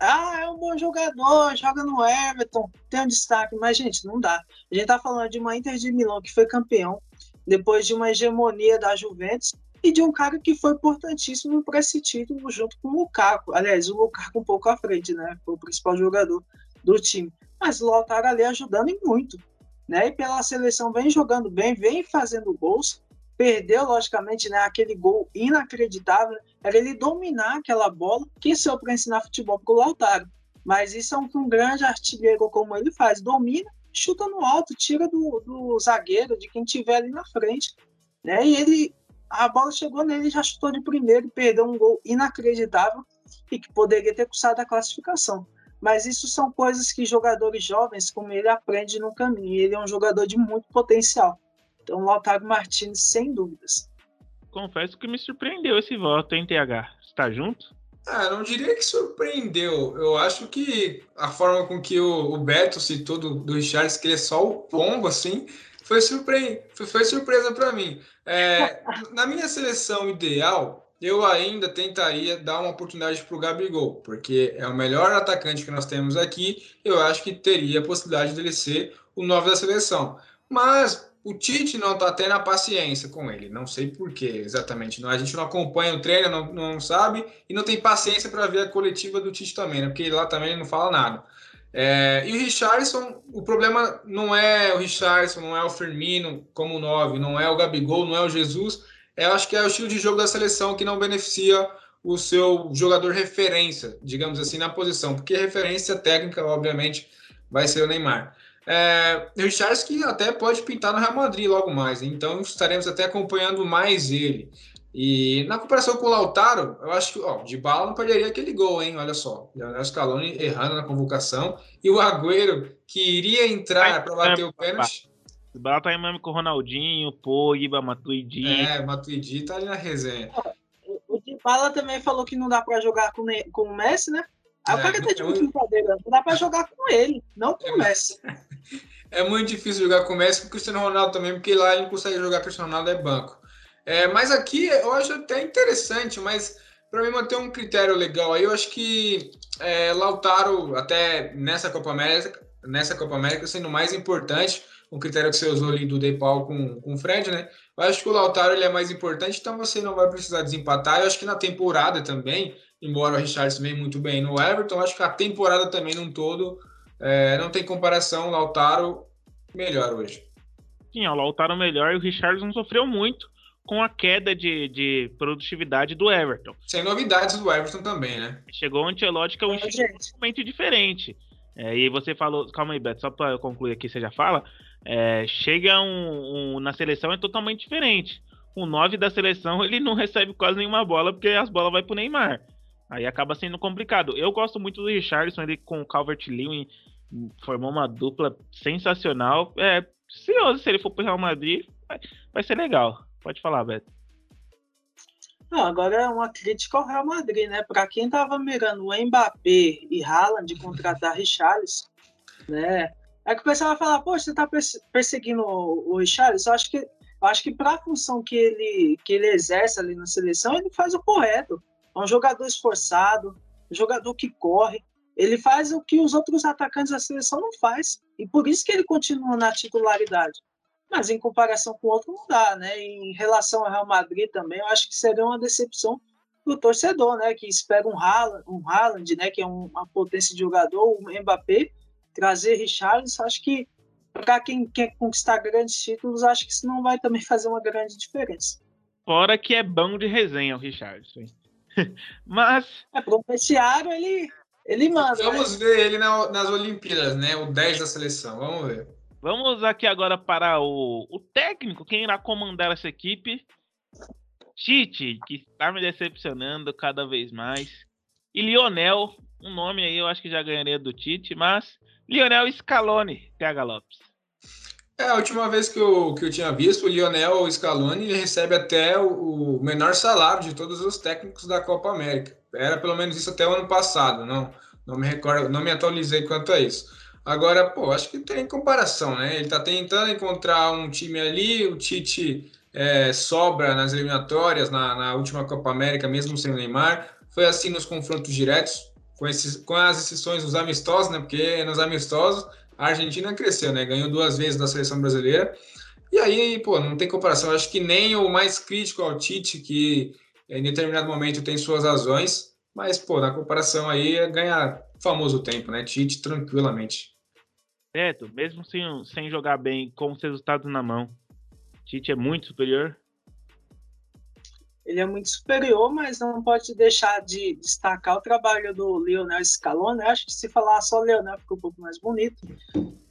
Ah, é um bom jogador, joga no Everton, tem um destaque, mas, gente, não dá. A gente tá falando de uma Inter de Milão que foi campeão, depois de uma hegemonia da Juventus, e de um cara que foi importantíssimo para esse título junto com o Lukaku. Aliás, o Lukaku um pouco à frente, né? Foi o principal jogador do time. Mas o Lautaro ali ajudando em muito, né? E pela seleção vem jogando bem, vem fazendo gols, perdeu, logicamente, né, aquele gol inacreditável, era ele dominar aquela bola, que saiu para ensinar futebol para o Lautaro. Mas isso é o que um grande artilheiro como ele faz, domina, chuta no alto, tira do, do zagueiro, de quem tiver ali na frente. Né? E ele, a bola chegou nele, já chutou de primeiro, perdeu um gol inacreditável e que poderia ter custado a classificação. Mas isso são coisas que jogadores jovens como ele aprendem no caminho. Ele é um jogador de muito potencial. Então, Lautaro Martins, sem dúvidas. Confesso que me surpreendeu esse voto, hein, TH? Está junto? Ah, não diria que surpreendeu. Eu acho que a forma com que o, o Beto citou do, do Richards, que ele é só o pombo, assim, foi, surpre... foi surpresa para mim. É, na minha seleção ideal, eu ainda tentaria dar uma oportunidade para o Gabigol, porque é o melhor atacante que nós temos aqui. Eu acho que teria a possibilidade dele ser o 9 da seleção. Mas o Tite não está tendo a paciência com ele. Não sei por que exatamente. A gente não acompanha o treino, não, não sabe, e não tem paciência para ver a coletiva do Tite também, né? Porque lá também não fala nada. É, e o Richardson, o problema não é o Richardson, não é o Firmino como nove, não é o Gabigol, não é o Jesus. Eu acho que é o estilo de jogo da seleção que não beneficia o seu jogador referência, digamos assim, na posição, porque referência técnica, obviamente, vai ser o Neymar. É, o Richardson que até pode pintar no Real Madrid logo mais, então estaremos até acompanhando mais ele. E na comparação com o Lautaro, eu acho que ó, de bala não perderia aquele gol, hein? Olha só. O Scaloni errando na convocação. E o Agüero, que iria entrar para bater o pênalti. De bala tá aí mesmo com o Ronaldinho, Pogba, Matuidi. É, Matuidi tá ali na resenha. O de bala também falou que não dá para jogar com, com o Messi, né? Aí é, o cara tá de brincadeira. Não dá para jogar com ele, não com o Messi. É muito difícil jogar com o Messi com o Cristiano Ronaldo também, porque lá ele não consegue jogar com o Cristiano Ronaldo, é banco. É, mas aqui eu acho até interessante, mas para mim manter um critério legal aí, eu acho que é, Lautaro, até nessa Copa América, nessa Copa América sendo mais importante, um critério que você usou ali do Depau com, com o Fred, né? Eu acho que o Lautaro ele é mais importante, então você não vai precisar desempatar. Eu acho que na temporada também, embora o Richardson venha muito bem no Everton, acho que a temporada também num todo é, não tem comparação. O Lautaro melhor hoje. Sim, o Lautaro melhor e o Richardson sofreu muito com a queda de, de produtividade do Everton. Sem novidades do Everton também, né? Chegou o Ancelotti, que é um estilo totalmente diferente. É, e você falou, calma aí, Beto, só para eu concluir aqui, você já fala. É, chega um, um, na seleção é totalmente diferente. O 9 da seleção ele não recebe quase nenhuma bola porque as bolas vai pro Neymar. Aí acaba sendo complicado. Eu gosto muito do Richardson, ele com o Calvert Lewin formou uma dupla sensacional. É, se, ele for pro Real Madrid, vai, vai ser legal. Pode falar, Beto. Não, agora é uma crítica ao Real Madrid, né? Para quem tava mirando o Mbappé e Haaland de contratar Richarlison, né? É que o pessoal vai falar, poxa, você tá perseguindo o Richarlison? Eu acho que eu acho que para a função que ele que ele exerce ali na seleção, ele faz o correto. É um jogador esforçado, um jogador que corre, ele faz o que os outros atacantes da seleção não faz. E por isso que ele continua na titularidade mas em comparação com o outro não dá, né? Em relação ao Real Madrid também, eu acho que seria uma decepção para o torcedor, né? Que espera um Haaland, um Haaland, né? Que é uma potência de jogador, o Mbappé, trazer Richarlison, acho que para quem quer conquistar grandes títulos, acho que isso não vai também fazer uma grande diferença. Fora que é bom de resenha o Richardson. Mas. É, o vestiário ele, ele manda. Vamos né? ver ele na, nas Olimpíadas, né? O 10 da seleção. Vamos ver. Vamos aqui agora para o, o técnico, quem irá comandar essa equipe. Tite, que está me decepcionando cada vez mais. E Lionel, um nome aí eu acho que já ganharia do Tite, mas Lionel Scaloni, TH Lopes. É, a última vez que eu, que eu tinha visto, o Lionel Scaloni recebe até o, o menor salário de todos os técnicos da Copa América. Era pelo menos isso até o ano passado, não, não me recordo, não me atualizei quanto a isso. Agora, pô, acho que tem comparação, né? Ele tá tentando encontrar um time ali, o Tite é, sobra nas eliminatórias, na, na, última Copa América, mesmo sem o Neymar. Foi assim nos confrontos diretos, com, esses, com as exceções dos amistosos, né? Porque nos amistosos a Argentina cresceu, né? Ganhou duas vezes da seleção brasileira. E aí, pô, não tem comparação. Acho que nem o mais crítico ao Tite, que em determinado momento tem suas razões, mas, pô, na comparação aí, ganha famoso tempo, né? Tite tranquilamente. Beto, mesmo sem, sem jogar bem, com os resultados na mão, Tite é muito superior? Ele é muito superior, mas não pode deixar de destacar o trabalho do Leonel Scaloni. Acho que se falar só Leonel fica um pouco mais bonito.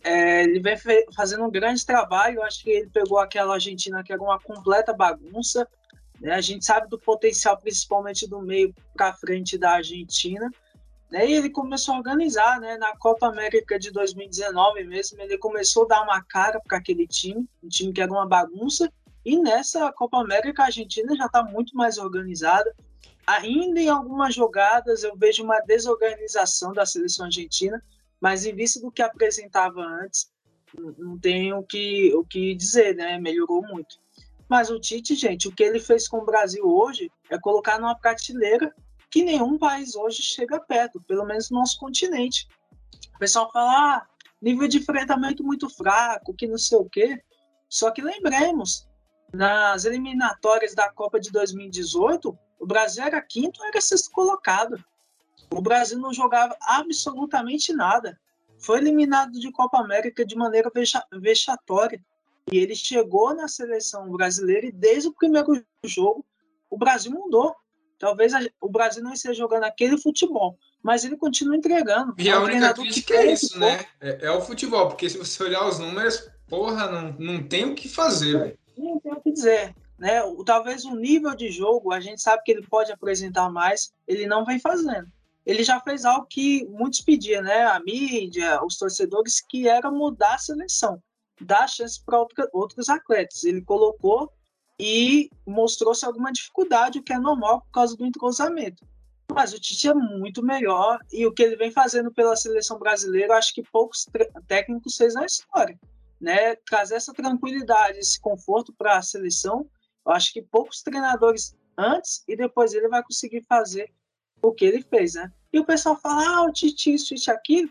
É, ele vem fazendo um grande trabalho. Acho que ele pegou aquela Argentina que era uma completa bagunça. Né? A gente sabe do potencial, principalmente do meio para frente da Argentina. Né? E ele começou a organizar, né? Na Copa América de 2019 mesmo, ele começou a dar uma cara para aquele time, um time que era uma bagunça e nessa Copa América, a Argentina já está muito mais organizada. Ainda em algumas jogadas eu vejo uma desorganização da seleção argentina, mas em vista do que apresentava antes, não tenho o que, o que dizer, né? Melhorou muito. Mas o Tite, gente, o que ele fez com o Brasil hoje é colocar numa prateleira que nenhum país hoje chega perto, pelo menos no nosso continente. O pessoal fala, ah, nível de enfrentamento muito fraco, que não sei o quê. Só que lembremos, nas eliminatórias da Copa de 2018, o Brasil era quinto ou era sexto colocado. O Brasil não jogava absolutamente nada. Foi eliminado de Copa América de maneira vexatória. E ele chegou na seleção brasileira e desde o primeiro jogo o Brasil mudou. Talvez o Brasil não esteja jogando aquele futebol, mas ele continua entregando. E é a única crítica é isso, né? É, é, o futebol, porque se você olhar os números, porra, não, não tem o que fazer, velho não tem o dizer. Né? O, talvez o nível de jogo, a gente sabe que ele pode apresentar mais, ele não vem fazendo. Ele já fez algo que muitos pediam, né? A mídia, os torcedores, que era mudar a seleção, dar chance para outros atletas. Ele colocou e mostrou-se alguma dificuldade, o que é normal por causa do entrosamento. Mas o Tite é muito melhor e o que ele vem fazendo pela seleção brasileira, acho que poucos técnicos fez na história né, trazer essa tranquilidade, esse conforto para a seleção. Eu acho que poucos treinadores antes e depois ele vai conseguir fazer o que ele fez, né? E o pessoal fala, ah, o Tite isso, Tite aquilo.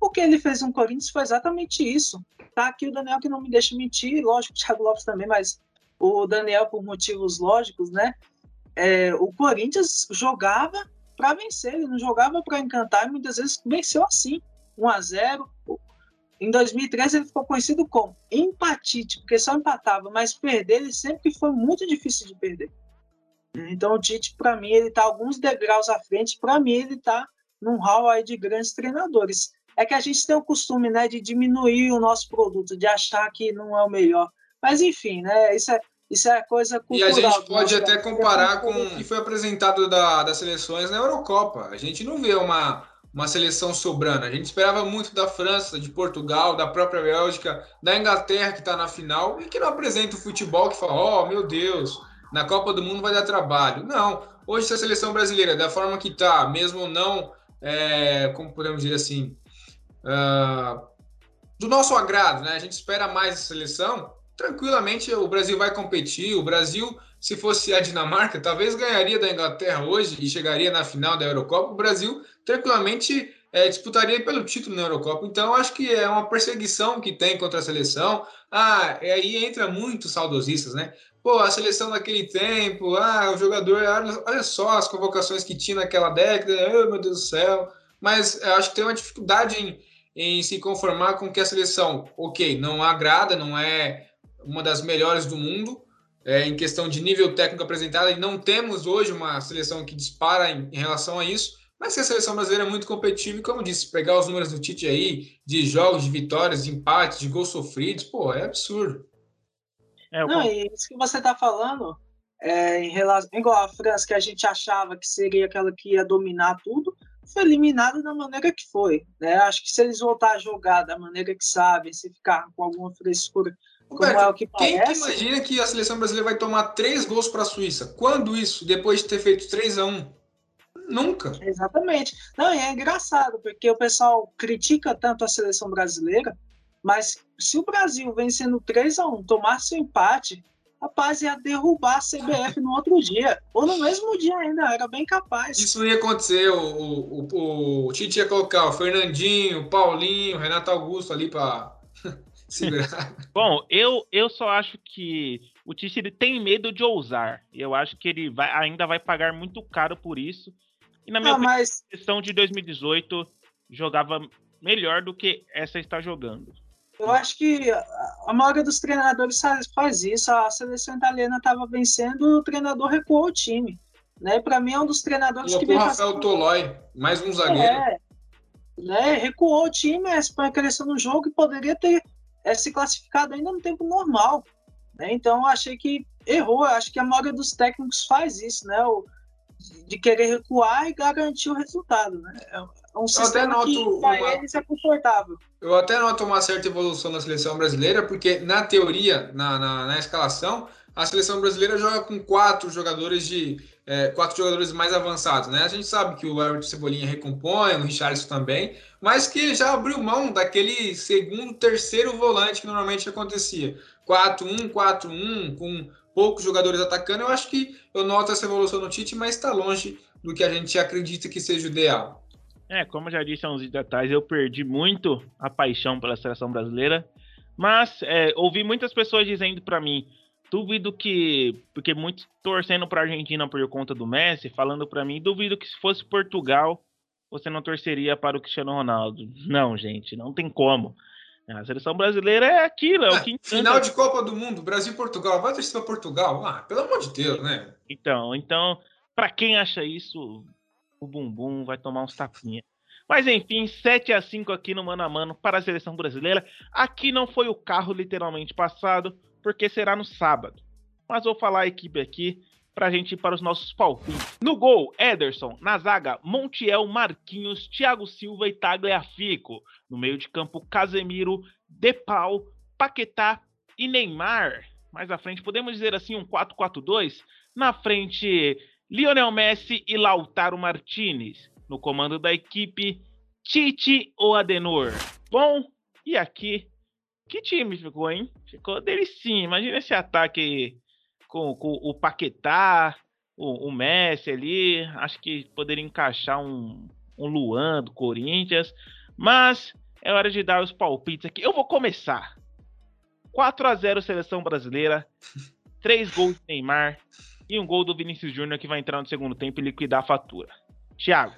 O que ele fez no Corinthians foi exatamente isso. Tá aqui o Daniel que não me deixa mentir, lógico, o Thiago Lopes também, mas o Daniel por motivos lógicos, né? É, o Corinthians jogava para vencer, ele não jogava para encantar, e muitas vezes venceu assim, 1 a 0 em 2013 ele ficou conhecido como empatite, porque só empatava, mas perder ele sempre foi muito difícil de perder. Então o Tite, para mim, ele está alguns degraus à frente. Para mim, ele está num hall aí de grandes treinadores. É que a gente tem o costume, né, de diminuir o nosso produto, de achar que não é o melhor. Mas enfim, né, isso é isso é coisa cultural. E a gente pode até comparar com o que foi apresentado da, das seleções na Eurocopa. A gente não vê uma uma seleção sobrando. A gente esperava muito da França, de Portugal, da própria Bélgica, da Inglaterra que está na final e que não apresenta o futebol que fala, oh meu Deus, na Copa do Mundo vai dar trabalho. Não, hoje se a seleção brasileira, da forma que está, mesmo não, é, como podemos dizer assim, uh, do nosso agrado, né? A gente espera mais a seleção. Tranquilamente o Brasil vai competir. O Brasil, se fosse a Dinamarca, talvez ganharia da Inglaterra hoje e chegaria na final da Eurocopa. O Brasil tranquilamente é, disputaria pelo título na Eurocopa. Então, acho que é uma perseguição que tem contra a seleção. Ah, e aí entra muito saudosistas, né? Pô, a seleção daquele tempo, ah, o jogador, olha só as convocações que tinha naquela década, oh, meu Deus do céu. Mas acho que tem uma dificuldade em, em se conformar com que a seleção, ok, não agrada, não é uma das melhores do mundo, é, em questão de nível técnico apresentado, e não temos hoje uma seleção que dispara em, em relação a isso, mas que a seleção brasileira é muito competitiva e, como disse, pegar os números do Tite aí, de jogos, de vitórias, de empates, de gols sofridos, pô, é absurdo. É, Não, e isso que você está falando, é, em relação, igual a França, que a gente achava que seria aquela que ia dominar tudo, foi eliminada da maneira que foi. Né? Acho que se eles voltar a jogar da maneira que sabem, se ficar com alguma frescura, Roberto, é o que parece... Quem que imagina que a seleção brasileira vai tomar três gols para a Suíça? Quando isso? Depois de ter feito 3 a 1 Nunca. Exatamente. Não, e é engraçado, porque o pessoal critica tanto a seleção brasileira, mas se o Brasil vencendo 3 a 1 tomasse o um empate, rapaz, ia derrubar a CBF no outro dia. Ou no mesmo dia ainda, era bem capaz. Isso ia acontecer. O, o, o, o Tite ia colocar o Fernandinho, o Paulinho, o Renato Augusto ali para segurar. Bom, eu, eu só acho que o Tite tem medo de ousar. E eu acho que ele vai, ainda vai pagar muito caro por isso. E na minha opinião, mas... a questão de 2018 jogava melhor do que essa está jogando. eu acho que a maioria dos treinadores faz isso. A seleção italiana estava vencendo, o treinador recuou o time. Né? Para mim é um dos treinadores Colocou que vem Rafael Tolói, mais um zagueiro. É, né? Recuou o time, para crescer no jogo e poderia ter é, se classificado ainda no tempo normal. Né? Então eu achei que errou. Eu acho que a maioria dos técnicos faz isso, né? O, de querer recuar e garantir o resultado, né? É, é um sistema que para uma... eles é confortável. Eu até noto uma certa evolução na seleção brasileira, porque na teoria, na, na, na escalação, a seleção brasileira joga com quatro jogadores de é, quatro jogadores mais avançados, né? A gente sabe que o Everton Cebolinha recompõe, o Richardson também, mas que ele já abriu mão daquele segundo, terceiro volante que normalmente acontecia. 4-1, 4-1, com poucos jogadores atacando. Eu acho que eu noto essa evolução no Tite, mas está longe do que a gente acredita que seja o ideal. É, como eu já disse há uns dias atrás, eu perdi muito a paixão pela seleção brasileira, mas é, ouvi muitas pessoas dizendo para mim, duvido que, porque muitos torcendo para a Argentina por conta do Messi, falando para mim, duvido que se fosse Portugal, você não torceria para o Cristiano Ronaldo. Não, gente, não tem como. A seleção brasileira é aquilo, é, é o que encanta. Final de Copa do Mundo, Brasil e Portugal. Vai torcer para Portugal? Ah, pelo amor de Deus, né? Então, então, para quem acha isso, o bumbum vai tomar uns tapinhas. Mas enfim, 7 a 5 aqui no mano a mano para a seleção brasileira. Aqui não foi o carro literalmente passado, porque será no sábado. Mas vou falar a equipe aqui para a gente ir para os nossos palpites. No gol, Ederson. Na zaga, Montiel, Marquinhos, Thiago Silva e Tagliafico. No meio de campo, Casemiro, Depau, Paquetá e Neymar. Mais à frente, podemos dizer assim, um 4-4-2. Na frente, Lionel Messi e Lautaro Martinez. No comando da equipe, Tite ou Adenor. Bom, e aqui, que time ficou, hein? Ficou delicinho. Imagina esse ataque com, com o Paquetá, o, o, Messi ali. Acho que poderia encaixar um, um Luan do Corinthians. Mas é hora de dar os palpites aqui. Eu vou começar. 4 a 0 seleção brasileira. 3 gols de Neymar e um gol do Vinícius Júnior que vai entrar no segundo tempo e liquidar a fatura. Thiago.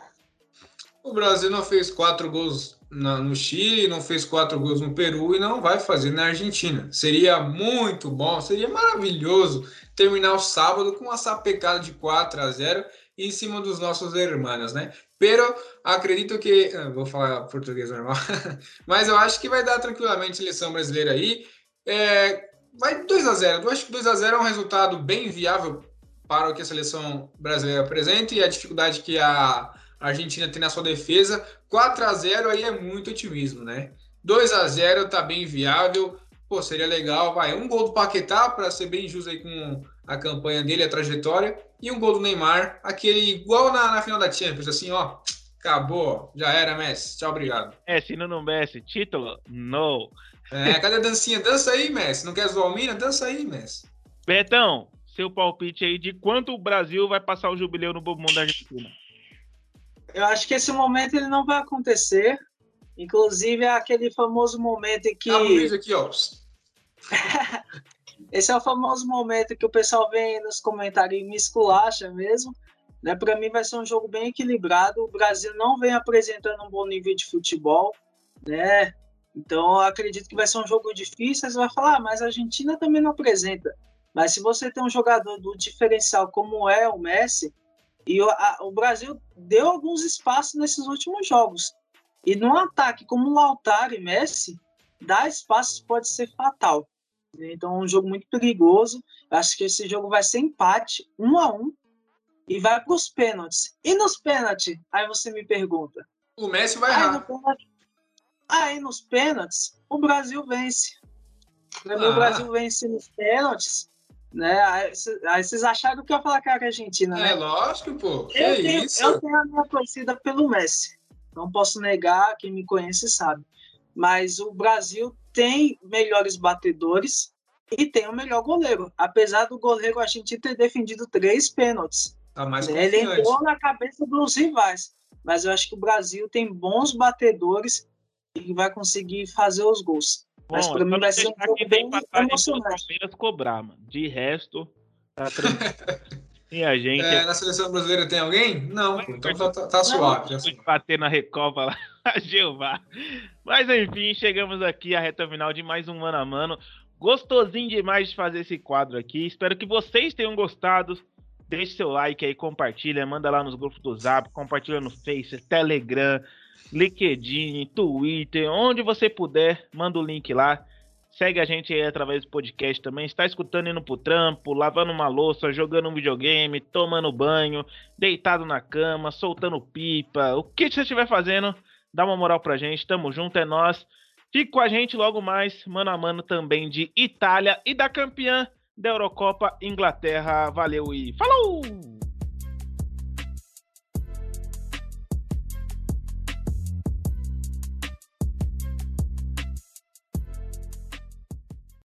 O Brasil não fez quatro gols na, no Chile, não fez quatro gols no Peru e não vai fazer na Argentina. Seria muito bom, seria maravilhoso terminar o sábado com uma sapecada de 4 a 0 em cima dos nossos irmãos, né? Pero acredito que. Ah, vou falar português normal, mas eu acho que vai dar tranquilamente a seleção brasileira aí. É, vai 2 a 0 Eu acho que 2 a 0 é um resultado bem viável para o que a seleção brasileira apresenta e a dificuldade que a a Argentina tem na sua defesa. 4 a 0 aí é muito otimismo, né? 2 a 0 tá bem viável. Pô, seria legal, vai. Um gol do Paquetá, para ser bem justo aí com a campanha dele, a trajetória. E um gol do Neymar, aquele igual na, na final da Champions, assim, ó. Acabou, já era, Messi. Tchau, obrigado. É, se não, não Messi, título? Não. É, cadê a dancinha? Dança aí, Messi. Não quer zoar o Mina? Dança aí, Messi. Betão, seu palpite aí de quanto o Brasil vai passar o jubileu no Mundo da Argentina? Eu acho que esse momento ele não vai acontecer. Inclusive, é aquele famoso momento em que. Ah, aqui, ó. esse é o famoso momento que o pessoal vem nos comentários e me esculacha mesmo. Né? Para mim, vai ser um jogo bem equilibrado. O Brasil não vem apresentando um bom nível de futebol. Né? Então, eu acredito que vai ser um jogo difícil. Você vai falar, ah, mas a Argentina também não apresenta. Mas se você tem um jogador do diferencial como é o Messi, e o, a, o Brasil deu alguns espaços nesses últimos jogos. E num ataque como o Lautaro e Messi, dar espaços pode ser fatal. Então é um jogo muito perigoso. acho que esse jogo vai ser empate, um a um, e vai para os pênaltis. E nos pênaltis? Aí você me pergunta. O Messi vai aí, no aí nos pênaltis, o Brasil vence. Para ah. o. Brasil vence nos pênaltis né? Aí, vocês acharam que eu ia falar que era Argentina, né? É lógico, pô. Que eu, tenho, isso? eu tenho a minha torcida pelo Messi. Não posso negar, quem me conhece sabe. Mas o Brasil tem melhores batedores e tem o melhor goleiro. Apesar do goleiro a gente ter defendido três pênaltis. Tá mais né? Ele entrou na cabeça dos rivais. Mas eu acho que o Brasil tem bons batedores e vai conseguir fazer os gols. Mas para mim vai ser um jogo bem emocionante. Palmeiras cobrar, mano. De resto, tá tranquilo. E a gente. É, na seleção brasileira tem alguém? Não, então tá, tá, tá suave. Já suave. bater na Recopa lá, a Jeová. Mas enfim, chegamos aqui à reta final de mais um mano a mano. Gostosinho demais de fazer esse quadro aqui. Espero que vocês tenham gostado. Deixe seu like aí, compartilha, manda lá nos grupos do Zap, compartilha no Face, Telegram, LinkedIn, Twitter, onde você puder, manda o link lá. Segue a gente aí através do podcast também. Está escutando indo pro trampo, lavando uma louça, jogando um videogame, tomando banho, deitado na cama, soltando pipa. O que você estiver fazendo, dá uma moral pra gente. Tamo junto, é nós. Fique com a gente logo mais, mano a mano também de Itália e da campeã da Eurocopa Inglaterra. Valeu e falou!